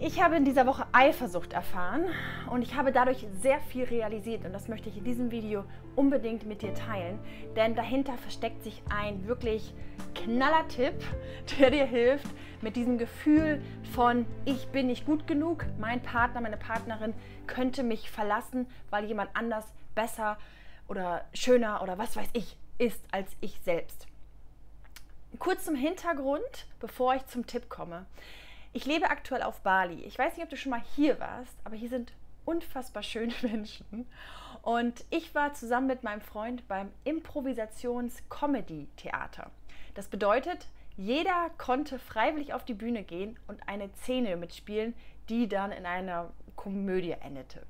Ich habe in dieser Woche Eifersucht erfahren und ich habe dadurch sehr viel realisiert und das möchte ich in diesem Video unbedingt mit dir teilen, denn dahinter versteckt sich ein wirklich knaller Tipp, der dir hilft, mit diesem Gefühl von ich bin nicht gut genug, mein Partner, meine Partnerin könnte mich verlassen, weil jemand anders besser oder schöner oder was weiß ich ist als ich selbst. Kurz zum Hintergrund, bevor ich zum Tipp komme. Ich lebe aktuell auf Bali. Ich weiß nicht, ob du schon mal hier warst, aber hier sind unfassbar schöne Menschen. Und ich war zusammen mit meinem Freund beim Improvisations-Comedy-Theater. Das bedeutet, jeder konnte freiwillig auf die Bühne gehen und eine Szene mitspielen, die dann in einer Komödie endete.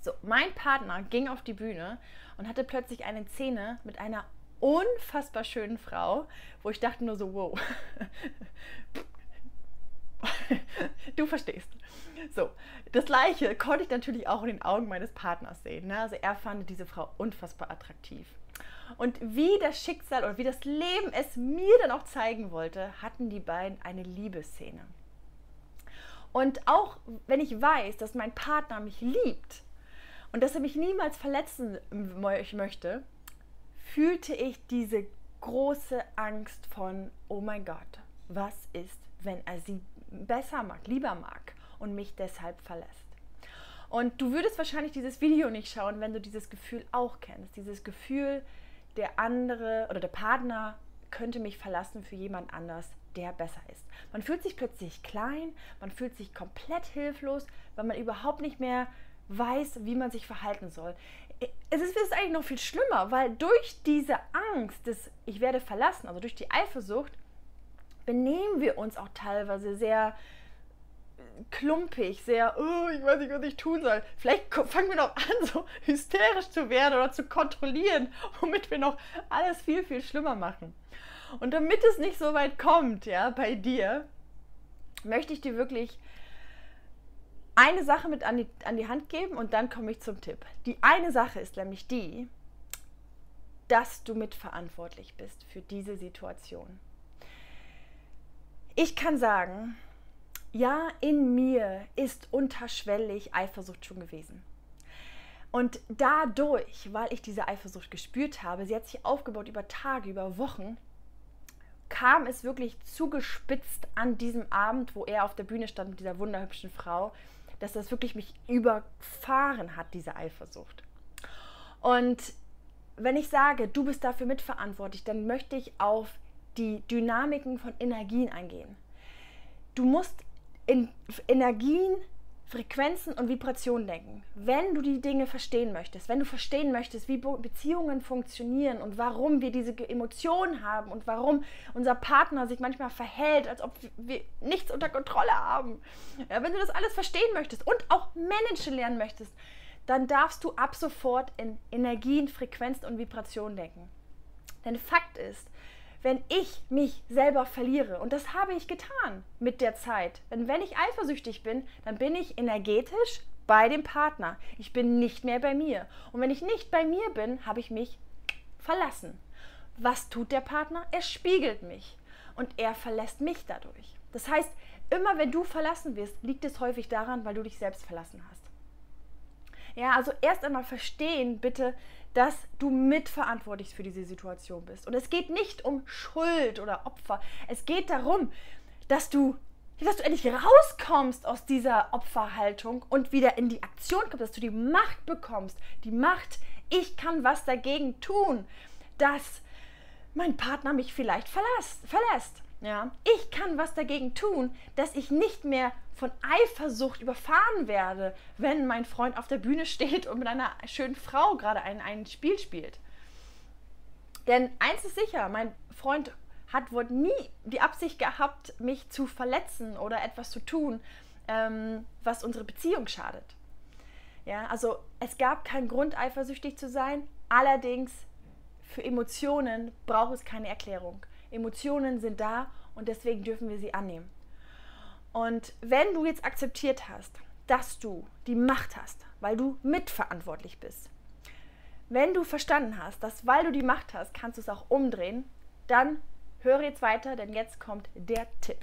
So, mein Partner ging auf die Bühne und hatte plötzlich eine Szene mit einer unfassbar schönen Frau, wo ich dachte nur so, wow, du verstehst. So, das gleiche konnte ich natürlich auch in den Augen meines Partners sehen. Ne? Also er fand diese Frau unfassbar attraktiv. Und wie das Schicksal oder wie das Leben es mir dann auch zeigen wollte, hatten die beiden eine Liebesszene. Und auch wenn ich weiß, dass mein Partner mich liebt und dass er mich niemals verletzen möchte, fühlte ich diese große Angst von, oh mein Gott, was ist, wenn er sie besser mag, lieber mag und mich deshalb verlässt. Und du würdest wahrscheinlich dieses Video nicht schauen, wenn du dieses Gefühl auch kennst. Dieses Gefühl, der andere oder der Partner könnte mich verlassen für jemand anders, der besser ist. Man fühlt sich plötzlich klein, man fühlt sich komplett hilflos, weil man überhaupt nicht mehr weiß, wie man sich verhalten soll. Es ist, es ist eigentlich noch viel schlimmer, weil durch diese Angst des Ich werde verlassen, also durch die Eifersucht, benehmen wir uns auch teilweise sehr klumpig, sehr, oh, ich weiß nicht, was ich tun soll. Vielleicht fangen wir noch an, so hysterisch zu werden oder zu kontrollieren, womit wir noch alles viel, viel schlimmer machen. Und damit es nicht so weit kommt, ja, bei dir, möchte ich dir wirklich eine Sache mit an die, an die Hand geben und dann komme ich zum Tipp. Die eine Sache ist nämlich die, dass du mitverantwortlich bist für diese Situation. Ich kann sagen, ja, in mir ist unterschwellig Eifersucht schon gewesen. Und dadurch, weil ich diese Eifersucht gespürt habe, sie hat sich aufgebaut über Tage, über Wochen, kam es wirklich zugespitzt an diesem Abend, wo er auf der Bühne stand mit dieser wunderhübschen Frau, dass das wirklich mich überfahren hat, diese Eifersucht. Und wenn ich sage, du bist dafür mitverantwortlich, dann möchte ich auf die Dynamiken von Energien eingehen. Du musst in Energien, Frequenzen und Vibrationen denken. Wenn du die Dinge verstehen möchtest, wenn du verstehen möchtest, wie Beziehungen funktionieren und warum wir diese Emotionen haben und warum unser Partner sich manchmal verhält, als ob wir nichts unter Kontrolle haben. Ja, wenn du das alles verstehen möchtest und auch managen lernen möchtest, dann darfst du ab sofort in Energien, Frequenzen und Vibrationen denken. Denn Fakt ist, wenn ich mich selber verliere. Und das habe ich getan mit der Zeit. Denn wenn ich eifersüchtig bin, dann bin ich energetisch bei dem Partner. Ich bin nicht mehr bei mir. Und wenn ich nicht bei mir bin, habe ich mich verlassen. Was tut der Partner? Er spiegelt mich und er verlässt mich dadurch. Das heißt, immer wenn du verlassen wirst, liegt es häufig daran, weil du dich selbst verlassen hast. Ja, also erst einmal verstehen bitte, dass du mitverantwortlich für diese Situation bist. Und es geht nicht um Schuld oder Opfer. Es geht darum, dass du, dass du endlich rauskommst aus dieser Opferhaltung und wieder in die Aktion kommst, dass du die Macht bekommst. Die Macht, ich kann was dagegen tun, dass mein Partner mich vielleicht verlässt. verlässt. Ja, ich kann was dagegen tun, dass ich nicht mehr von Eifersucht überfahren werde, wenn mein Freund auf der Bühne steht und mit einer schönen Frau gerade ein, ein Spiel spielt. Denn eins ist sicher, mein Freund hat wohl nie die Absicht gehabt, mich zu verletzen oder etwas zu tun, ähm, was unsere Beziehung schadet. Ja, also es gab keinen Grund, eifersüchtig zu sein. Allerdings für Emotionen braucht es keine Erklärung. Emotionen sind da und deswegen dürfen wir sie annehmen. Und wenn du jetzt akzeptiert hast, dass du die Macht hast, weil du mitverantwortlich bist, wenn du verstanden hast, dass weil du die Macht hast, kannst du es auch umdrehen, dann höre jetzt weiter, denn jetzt kommt der Tipp.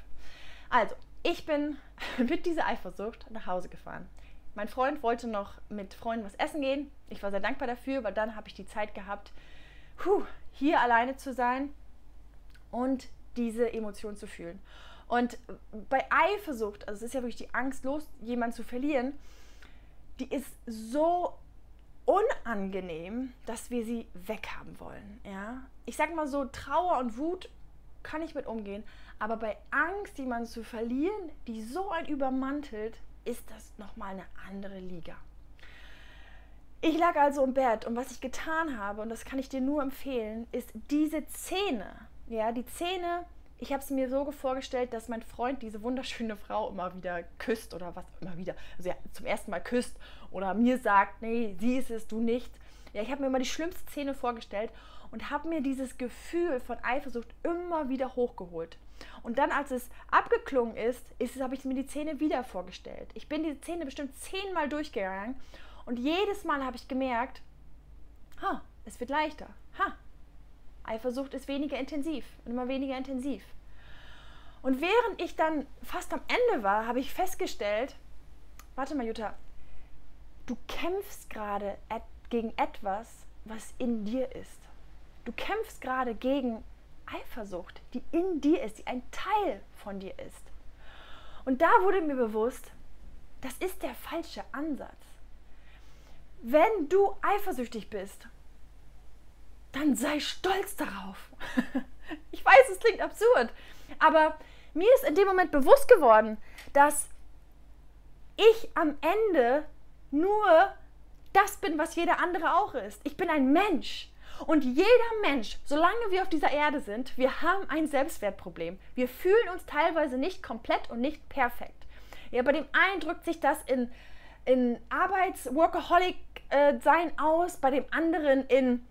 Also, ich bin mit dieser Eifersucht nach Hause gefahren. Mein Freund wollte noch mit Freunden was essen gehen. Ich war sehr dankbar dafür, weil dann habe ich die Zeit gehabt, hier alleine zu sein und diese Emotion zu fühlen. Und bei Eifersucht, also es ist ja wirklich die Angst, los jemanden zu verlieren, die ist so unangenehm, dass wir sie weghaben wollen. Ja? Ich sage mal so, Trauer und Wut kann ich mit umgehen, aber bei Angst, jemanden zu verlieren, die so ein übermantelt, ist das nochmal eine andere Liga. Ich lag also im Bett und was ich getan habe, und das kann ich dir nur empfehlen, ist diese Szene, ja, die Szene, ich habe es mir so vorgestellt, dass mein Freund diese wunderschöne Frau immer wieder küsst oder was immer wieder, also ja, zum ersten Mal küsst oder mir sagt, nee, sie ist es, du nicht. Ja, ich habe mir immer die schlimmste Szene vorgestellt und habe mir dieses Gefühl von Eifersucht immer wieder hochgeholt. Und dann, als es abgeklungen ist, ist habe ich mir die Szene wieder vorgestellt. Ich bin die Szene bestimmt zehnmal durchgegangen und jedes Mal habe ich gemerkt, ha, es wird leichter. Ha, Eifersucht ist weniger intensiv und immer weniger intensiv. Und während ich dann fast am Ende war, habe ich festgestellt, warte mal, Jutta, du kämpfst gerade gegen etwas, was in dir ist. Du kämpfst gerade gegen Eifersucht, die in dir ist, die ein Teil von dir ist. Und da wurde mir bewusst, das ist der falsche Ansatz. Wenn du eifersüchtig bist, dann sei stolz darauf. ich weiß, es klingt absurd, aber mir ist in dem Moment bewusst geworden, dass ich am Ende nur das bin, was jeder andere auch ist. Ich bin ein Mensch. Und jeder Mensch, solange wir auf dieser Erde sind, wir haben ein Selbstwertproblem. Wir fühlen uns teilweise nicht komplett und nicht perfekt. Ja, bei dem einen drückt sich das in, in Arbeits-Workaholic-Sein äh, aus, bei dem anderen in, in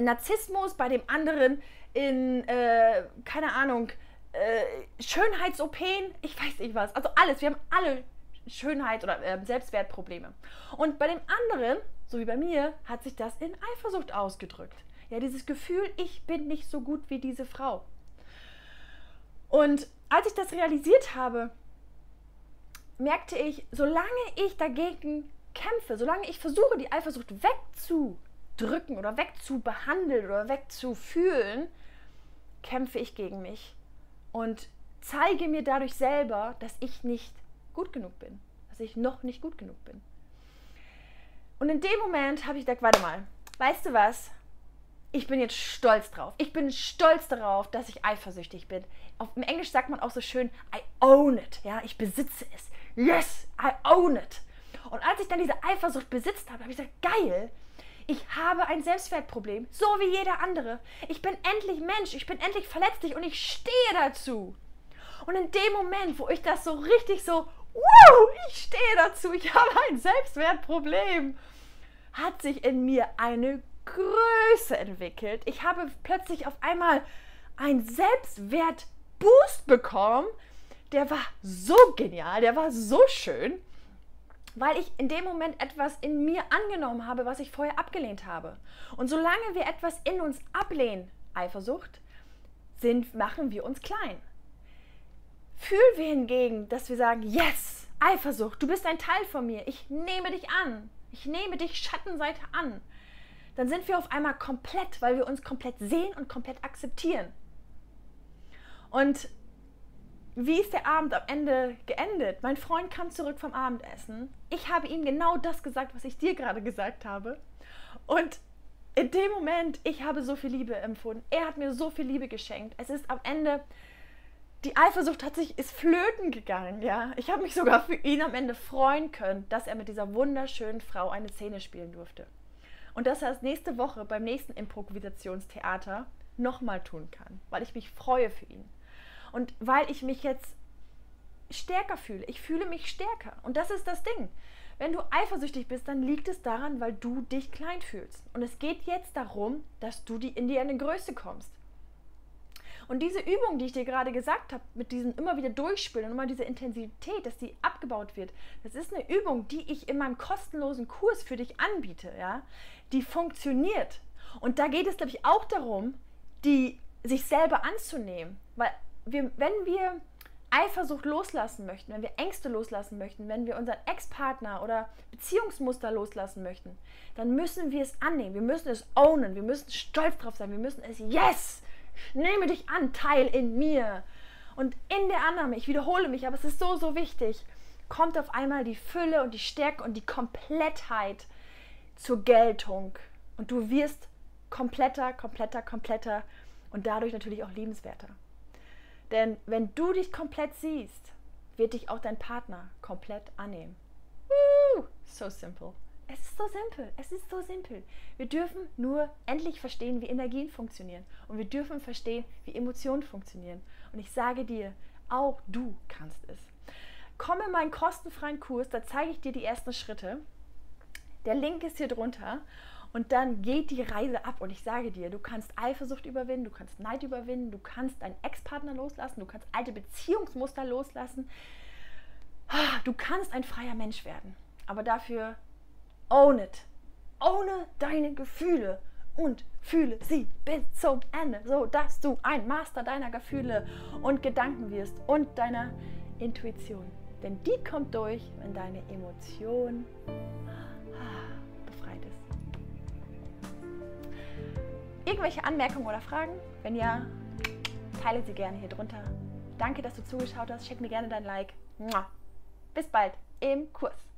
Narzissmus, bei dem anderen in, äh, keine Ahnung, äh, Schönheits-OPen, ich weiß nicht was. Also alles, wir haben alle Schönheit oder äh, Selbstwertprobleme. Und bei dem anderen, so wie bei mir, hat sich das in Eifersucht ausgedrückt. Ja, dieses Gefühl, ich bin nicht so gut wie diese Frau. Und als ich das realisiert habe, merkte ich, solange ich dagegen kämpfe, solange ich versuche, die Eifersucht wegzudrücken oder wegzubehandeln oder wegzufühlen, kämpfe ich gegen mich und zeige mir dadurch selber, dass ich nicht gut genug bin, dass ich noch nicht gut genug bin. Und in dem Moment habe ich gedacht, warte mal, weißt du was? Ich bin jetzt stolz drauf. Ich bin stolz darauf, dass ich eifersüchtig bin. Auf, Im Englisch sagt man auch so schön, I own it. Ja, ich besitze es. Yes, I own it. Und als ich dann diese Eifersucht besitzt habe, habe ich gesagt, geil, ich habe ein Selbstwertproblem, so wie jeder andere. Ich bin endlich Mensch, ich bin endlich verletzlich und ich stehe dazu. Und in dem Moment, wo ich das so richtig so wow, ich stehe dazu, ich habe ein Selbstwertproblem, hat sich in mir eine Größe entwickelt. Ich habe plötzlich auf einmal einen Selbstwertboost bekommen. Der war so genial, der war so schön, weil ich in dem Moment etwas in mir angenommen habe, was ich vorher abgelehnt habe. Und solange wir etwas in uns ablehnen, Eifersucht, sind, machen wir uns klein. Fühlen wir hingegen, dass wir sagen, yes, Eifersucht, du bist ein Teil von mir, ich nehme dich an, ich nehme dich Schattenseite an, dann sind wir auf einmal komplett, weil wir uns komplett sehen und komplett akzeptieren. Und wie ist der Abend am Ende geendet? Mein Freund kam zurück vom Abendessen. Ich habe ihm genau das gesagt, was ich dir gerade gesagt habe. Und in dem Moment, ich habe so viel Liebe empfunden. Er hat mir so viel Liebe geschenkt. Es ist am Ende die Eifersucht hat sich, ist flöten gegangen, ja. Ich habe mich sogar für ihn am Ende freuen können, dass er mit dieser wunderschönen Frau eine Szene spielen durfte. Und dass er es nächste Woche beim nächsten Improvisationstheater nochmal tun kann, weil ich mich freue für ihn. Und weil ich mich jetzt stärker fühle. Ich fühle mich stärker. Und das ist das Ding. Wenn du eifersüchtig bist, dann liegt es daran, weil du dich klein fühlst. Und es geht jetzt darum, dass du die in die eine Größe kommst. Und diese Übung, die ich dir gerade gesagt habe, mit diesem immer wieder durchspielen und immer diese Intensität, dass die abgebaut wird, das ist eine Übung, die ich in meinem kostenlosen Kurs für dich anbiete, ja, die funktioniert. Und da geht es, glaube ich, auch darum, die sich selber anzunehmen. Weil wir, wenn wir Eifersucht loslassen möchten, wenn wir Ängste loslassen möchten, wenn wir unseren Ex-Partner oder Beziehungsmuster loslassen möchten, dann müssen wir es annehmen. Wir müssen es ownen. Wir müssen stolz drauf sein. Wir müssen es, yes, nehme dich an, Teil in mir. Und in der Annahme, ich wiederhole mich, aber es ist so, so wichtig, kommt auf einmal die Fülle und die Stärke und die Komplettheit zur Geltung. Und du wirst kompletter, kompletter, kompletter und dadurch natürlich auch liebenswerter. Denn wenn du dich komplett siehst, wird dich auch dein Partner komplett annehmen. Woo! So simple. Es ist so simpel. Es ist so simpel. Wir dürfen nur endlich verstehen, wie Energien funktionieren. Und wir dürfen verstehen, wie Emotionen funktionieren. Und ich sage dir, auch du kannst es. Komm in meinen kostenfreien Kurs, da zeige ich dir die ersten Schritte. Der Link ist hier drunter. Und dann geht die Reise ab und ich sage dir, du kannst Eifersucht überwinden, du kannst Neid überwinden, du kannst deinen Ex-Partner loslassen, du kannst alte Beziehungsmuster loslassen. Ah, du kannst ein freier Mensch werden. Aber dafür own it. Ohne deine Gefühle und fühle sie bis zum Ende, so dass du ein Master deiner Gefühle und Gedanken wirst und deiner Intuition. Denn die kommt durch, wenn deine Emotion Irgendwelche Anmerkungen oder Fragen? Wenn ja, teile sie gerne hier drunter. Danke, dass du zugeschaut hast. Check mir gerne dein Like. Bis bald im Kurs.